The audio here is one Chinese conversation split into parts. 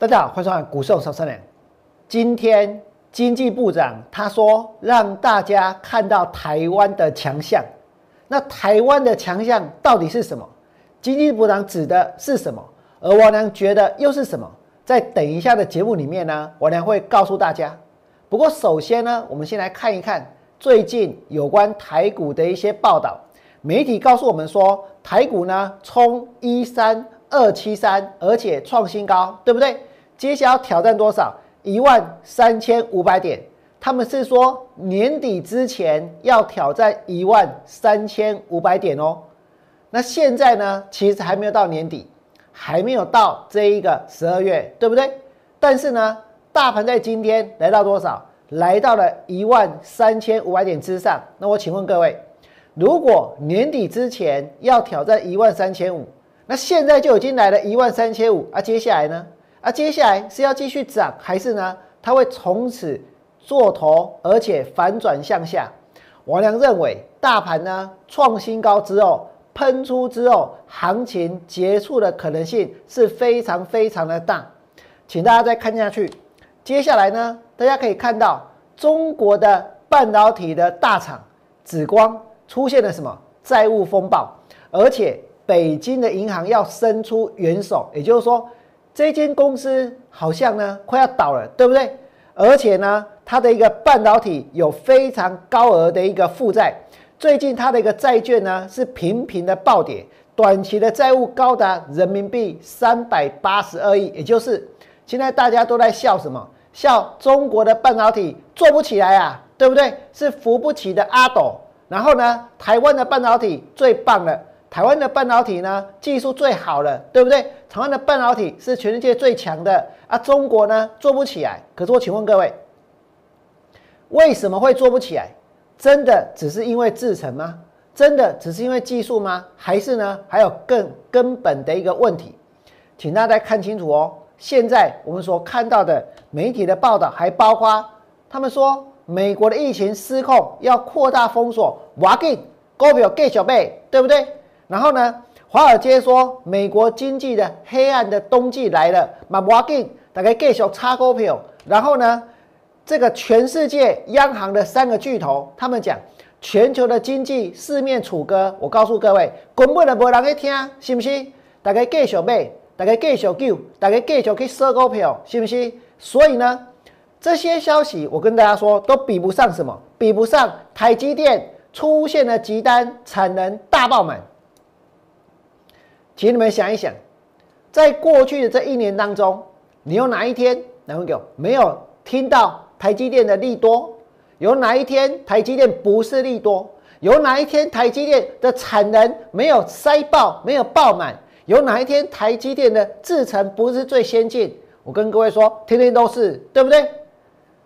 大家好，欢迎收看股市手三两。今天经济部长他说，让大家看到台湾的强项。那台湾的强项到底是什么？经济部长指的是什么？而王良觉得又是什么？在等一下的节目里面呢，王良会告诉大家。不过首先呢，我们先来看一看最近有关台股的一些报道。媒体告诉我们说，台股呢冲一三二七三，而且创新高，对不对？接下来要挑战多少？一万三千五百点。他们是说年底之前要挑战一万三千五百点哦。那现在呢，其实还没有到年底，还没有到这一个十二月，对不对？但是呢，大盘在今天来到多少？来到了一万三千五百点之上。那我请问各位，如果年底之前要挑战一万三千五，那现在就已经来了一万三千五，啊，接下来呢？啊，接下来是要继续涨，还是呢？它会从此？做头，而且反转向下。王良认为，大盘呢创新高之后，喷出之后，行情结束的可能性是非常非常的大。请大家再看下去。接下来呢，大家可以看到中国的半导体的大厂紫光出现了什么债务风暴，而且北京的银行要伸出援手，也就是说，这间公司好像呢快要倒了，对不对？而且呢。它的一个半导体有非常高额的一个负债，最近它的一个债券呢是频频的暴跌，短期的债务高达人民币三百八十二亿，也就是现在大家都在笑什么？笑中国的半导体做不起来啊，对不对？是扶不起的阿斗。然后呢，台湾的半导体最棒了，台湾的半导体呢技术最好了，对不对？台湾的半导体是全世界最强的啊，中国呢做不起来。可是我请问各位。为什么会做不起来？真的只是因为制程吗？真的只是因为技术吗？还是呢？还有更根本的一个问题，请大家看清楚哦。现在我们所看到的媒体的报道，还包括他们说美国的疫情失控，要扩大封锁，哇给股票给小贝，对不对？然后呢，华尔街说美国经济的黑暗的冬季来了，嘛哇给大概给小差股票，然后呢？这个全世界央行的三个巨头，他们讲全球的经济四面楚歌。我告诉各位，根本就没人去听，是不是？大家继续买，大家继续救，大家继续去收股票，是不是？所以呢，这些消息我跟大家说，都比不上什么？比不上台积电出现了急单，产能大爆满。请你们想一想，在过去的这一年当中，你有哪一天，哪位狗没有听到？台积电的利多，有哪一天台积电不是利多？有哪一天台积电的产能没有塞爆、没有爆满？有哪一天台积电的制程不是最先进？我跟各位说，天天都是，对不对？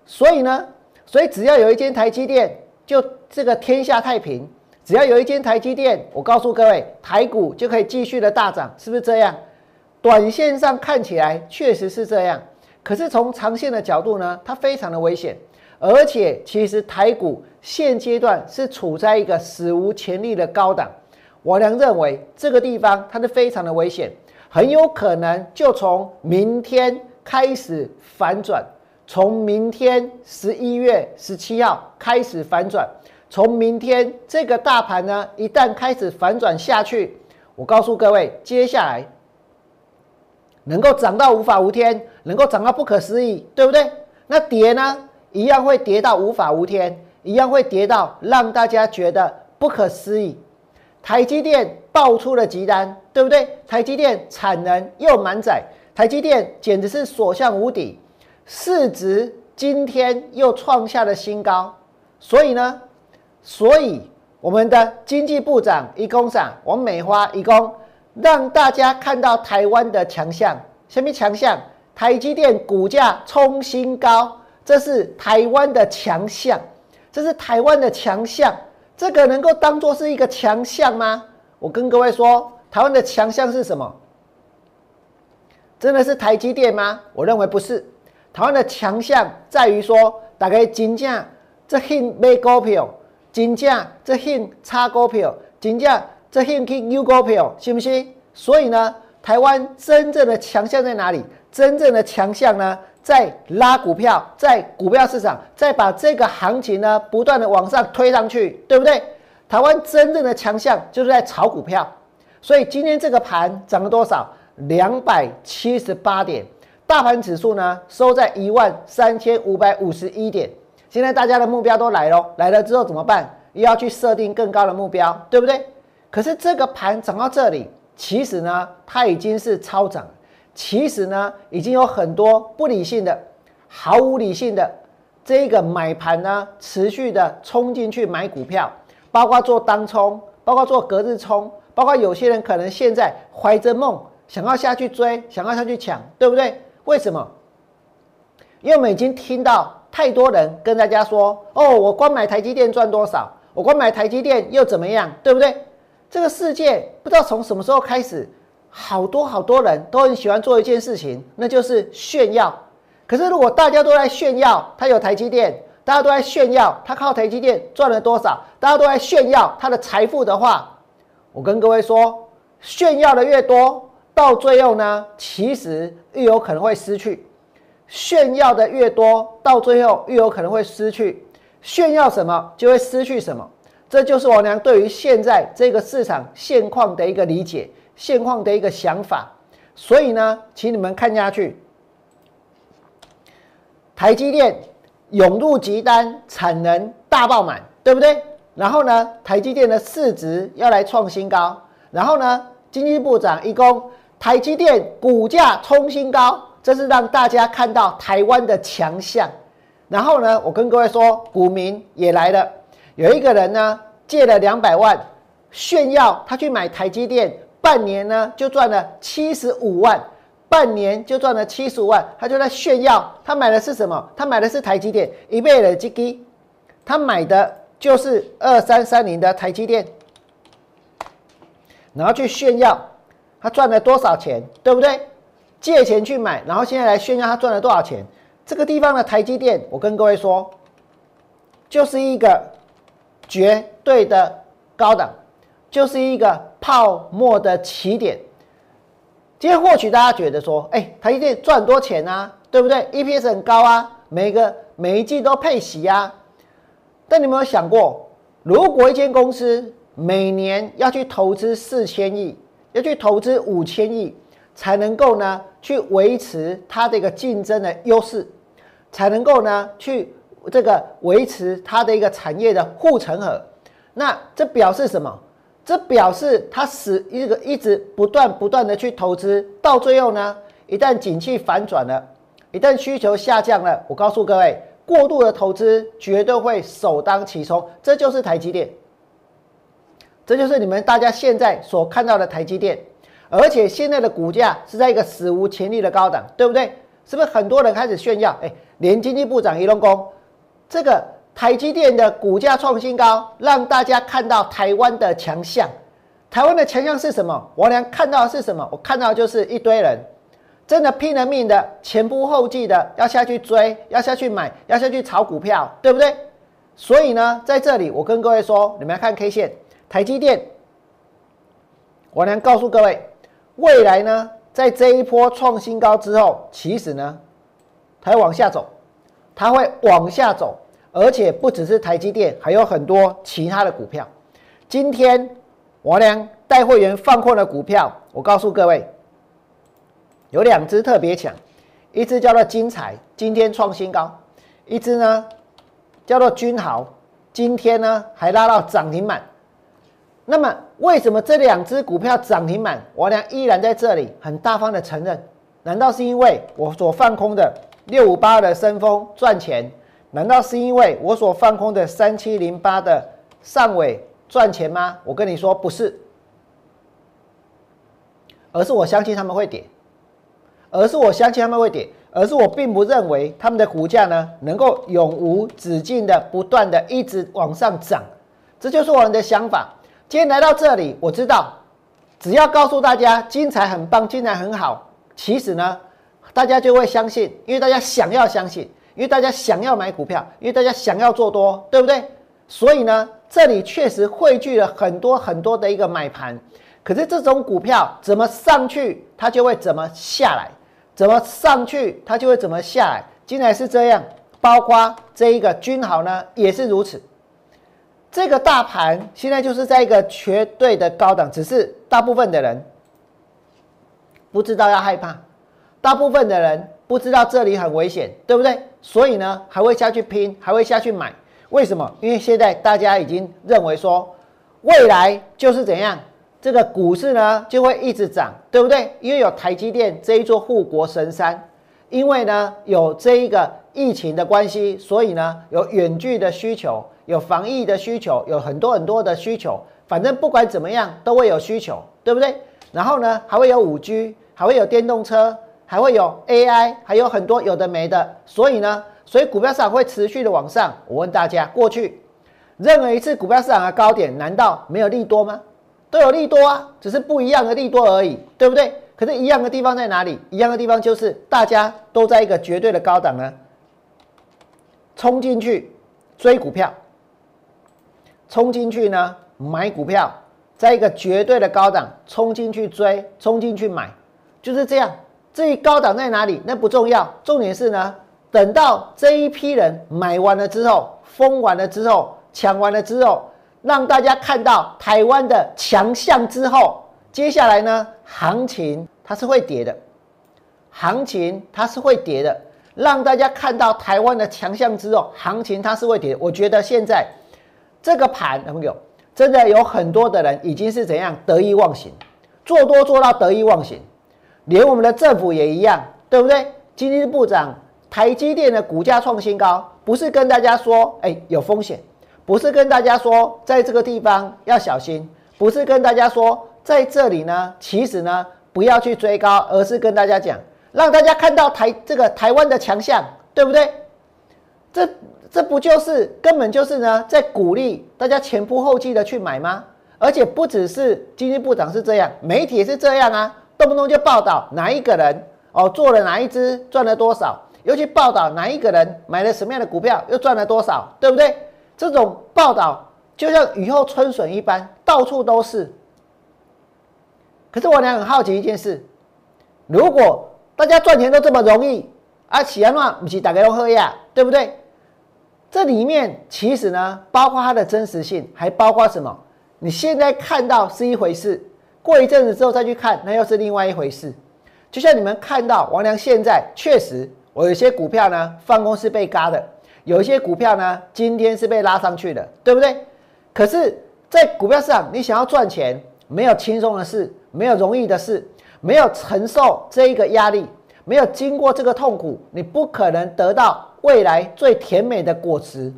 所以呢，所以只要有一间台积电，就这个天下太平；只要有一间台积电，我告诉各位，台股就可以继续的大涨，是不是这样？短线上看起来确实是这样。可是从长线的角度呢，它非常的危险，而且其实台股现阶段是处在一个史无前例的高档。我良认为这个地方它是非常的危险，很有可能就从明天开始反转，从明天十一月十七号开始反转，从明天这个大盘呢一旦开始反转下去，我告诉各位，接下来。能够涨到无法无天，能够涨到不可思议，对不对？那跌呢，一样会跌到无法无天，一样会跌到让大家觉得不可思议。台积电爆出了急单，对不对？台积电产能又满载，台积电简直是所向无敌，市值今天又创下了新高。所以呢，所以我们的经济部长一工长王美花一工。让大家看到台湾的强项，什么强项？台积电股价冲新高，这是台湾的强项，这是台湾的强项。这个能够当做是一个强项吗？我跟各位说，台湾的强项是什么？真的是台积电吗？我认为不是。台湾的强项在于说，大概金价这很买股票，金价这很差股票，金价。这兴起 U 股票，是不是？所以呢，台湾真正的强项在哪里？真正的强项呢，在拉股票，在股票市场，再把这个行情呢，不断的往上推上去，对不对？台湾真正的强项就是在炒股票，所以今天这个盘涨了多少？两百七十八点，大盘指数呢收在一万三千五百五十一点。现在大家的目标都来了，来了之后怎么办？又要去设定更高的目标，对不对？可是这个盘涨到这里，其实呢，它已经是超涨。其实呢，已经有很多不理性的、毫无理性的这个买盘呢，持续的冲进去买股票，包括做当冲，包括做隔日冲，包括有些人可能现在怀着梦想要下去追，想要下去抢，对不对？为什么？因为我们已经听到太多人跟大家说：“哦，我光买台积电赚多少？我光买台积电又怎么样？对不对？”这个世界不知道从什么时候开始。好多好多人都很喜欢做一件事情，那就是炫耀。可是如果大家都在炫耀他有台积电，大家都在炫耀他靠台积电赚了多少，大家都在炫耀他的财富的话，我跟各位说，炫耀的越多，到最后呢，其实越有可能会失去。炫耀的越多，到最后越有可能会失去。炫耀什么，就会失去什么。这就是我娘对于现在这个市场现况的一个理解。现况的一个想法，所以呢，请你们看下去。台积电涌入急单，产能大爆满，对不对？然后呢，台积电的市值要来创新高。然后呢，经济部长一公，台积电股价冲新高，这是让大家看到台湾的强项。然后呢，我跟各位说，股民也来了，有一个人呢借了两百万，炫耀他去买台积电。半年呢就赚了七十五万，半年就赚了七十五万，他就在炫耀，他买的是什么？他买的是台积电一倍的基金，他买的就是二三三零的台积电，然后去炫耀他赚了多少钱，对不对？借钱去买，然后现在来炫耀他赚了多少钱。这个地方的台积电，我跟各位说，就是一个绝对的高档。就是一个泡沫的起点。今天或许大家觉得说，哎，台积电赚多钱啊，对不对？EPS 很高啊，每个每一季都配息啊。但你有没有想过，如果一间公司每年要去投资四千亿，要去投资五千亿，才能够呢去维持它的一个竞争的优势，才能够呢去这个维持它的一个产业的护城河，那这表示什么？这表示它使一个一直不断不断的去投资，到最后呢，一旦景气反转了，一旦需求下降了，我告诉各位，过度的投资绝对会首当其冲。这就是台积电，这就是你们大家现在所看到的台积电，而且现在的股价是在一个史无前例的高档，对不对？是不是很多人开始炫耀？哎，连经济部长一龙工，这个。台积电的股价创新高，让大家看到台湾的强项。台湾的强项是什么？我俩看到的是什么？我看到就是一堆人，真的拼了命的，前仆后继的要下去追，要下去买，要下去炒股票，对不对？所以呢，在这里我跟各位说，你们来看 K 线，台积电，我俩告诉各位，未来呢，在这一波创新高之后，其实呢，它会往下走，它会往下走。而且不只是台积电，还有很多其他的股票。今天我俩带会员放空的股票，我告诉各位，有两只特别强，一只叫做金彩，今天创新高；一只呢叫做君豪，今天呢还拉到涨停板。那么为什么这两只股票涨停板，我俩依然在这里很大方的承认？难道是因为我所放空的六五八的升风赚钱？难道是因为我所放空的三七零八的上尾赚钱吗？我跟你说不是，而是我相信他们会跌，而是我相信他们会跌，而是我并不认为他们的股价呢能够永无止境的不断的一直往上涨，这就是我们的想法。今天来到这里，我知道只要告诉大家精彩很棒，精彩很好，其实呢大家就会相信，因为大家想要相信。因为大家想要买股票，因为大家想要做多，对不对？所以呢，这里确实汇聚了很多很多的一个买盘。可是这种股票怎么上去，它就会怎么下来；怎么上去它就会怎么下来，今天是这样，包括这一个君豪呢也是如此。这个大盘现在就是在一个绝对的高档，只是大部分的人不知道要害怕，大部分的人不知道这里很危险，对不对？所以呢还会下去拼，还会下去买。为什么？因为现在大家已经认为说，未来就是怎样，这个股市呢就会一直涨，对不对？因为有台积电这一座护国神山，因为呢有这一个疫情的关系，所以呢有远距的需求。有防疫的需求，有很多很多的需求，反正不管怎么样都会有需求，对不对？然后呢，还会有五 G，还会有电动车，还会有 AI，还有很多有的没的。所以呢，所以股票市场会持续的往上。我问大家，过去任何一次股票市场的高点，难道没有利多吗？都有利多啊，只是不一样的利多而已，对不对？可是，一样的地方在哪里？一样的地方就是大家都在一个绝对的高档呢，冲进去追股票。冲进去呢，买股票，在一个绝对的高档，冲进去追，冲进去买，就是这样。至于高档在哪里，那不重要，重点是呢，等到这一批人买完了之后，疯完了之后，抢完了之后，让大家看到台湾的强项之后，接下来呢，行情它是会跌的，行情它是会跌的，让大家看到台湾的强项之后，行情它是会跌。我觉得现在。这个盘，朋友，真的有很多的人已经是怎样得意忘形，做多做到得意忘形，连我们的政府也一样，对不对？经济部长，台积电的股价创新高，不是跟大家说，哎，有风险，不是跟大家说，在这个地方要小心，不是跟大家说，在这里呢，其实呢，不要去追高，而是跟大家讲，让大家看到台这个台湾的强项，对不对？这。这不就是根本就是呢，在鼓励大家前仆后继的去买吗？而且不只是经济部长是这样，媒体也是这样啊，动不动就报道哪一个人哦做了哪一只赚了多少，尤其报道哪一个人买了什么样的股票又赚了多少，对不对？这种报道就像雨后春笋一般，到处都是。可是我俩很好奇一件事：如果大家赚钱都这么容易，啊，喜安话不是大家都喝呀，对不对？这里面其实呢，包括它的真实性，还包括什么？你现在看到是一回事，过一阵子之后再去看，那又是另外一回事。就像你们看到王良现在确实，我有些股票呢，放空是被嘎的；有一些股票呢，今天是被拉上去的，对不对？可是，在股票市场，你想要赚钱，没有轻松的事，没有容易的事，没有承受这一个压力，没有经过这个痛苦，你不可能得到。未来最甜美的果实，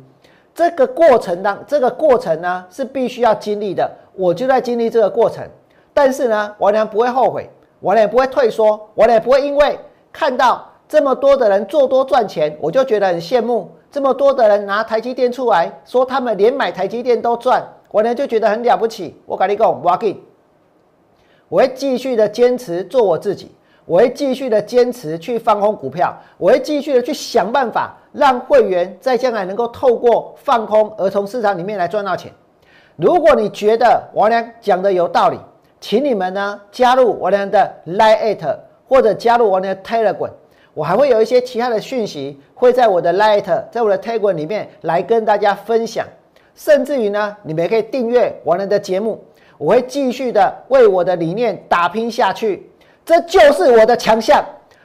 这个过程当这个过程呢是必须要经历的，我就在经历这个过程。但是呢，我俩不会后悔，我俩不会退缩，我俩不会因为看到这么多的人做多赚钱，我就觉得很羡慕。这么多的人拿台积电出来说他们连买台积电都赚，我呢就觉得很了不起。我跟你讲，我给，我会继续的坚持做我自己。我会继续的坚持去放空股票，我会继续的去想办法让会员在将来能够透过放空而从市场里面来赚到钱。如果你觉得我俩讲的有道理，请你们呢加入我俩的 Lite 或者加入我俩的 Telegram，我还会有一些其他的讯息会在我的 Lite 在我的 Telegram 里面来跟大家分享，甚至于呢，你们也可以订阅我俩的节目，我会继续的为我的理念打拼下去。这就是我的强项，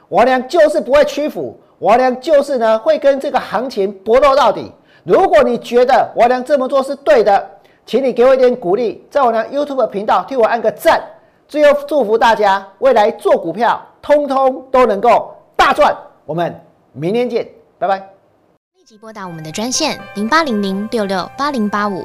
我俩就是不会屈服，我俩就是呢会跟这个行情搏斗到底。如果你觉得我俩这么做是对的，请你给我一点鼓励，在我俩 YouTube 频道替我按个赞。最后祝福大家未来做股票，通通都能够大赚。我们明天见，拜拜。立即拨打我们的专线零八零零六六八零八五。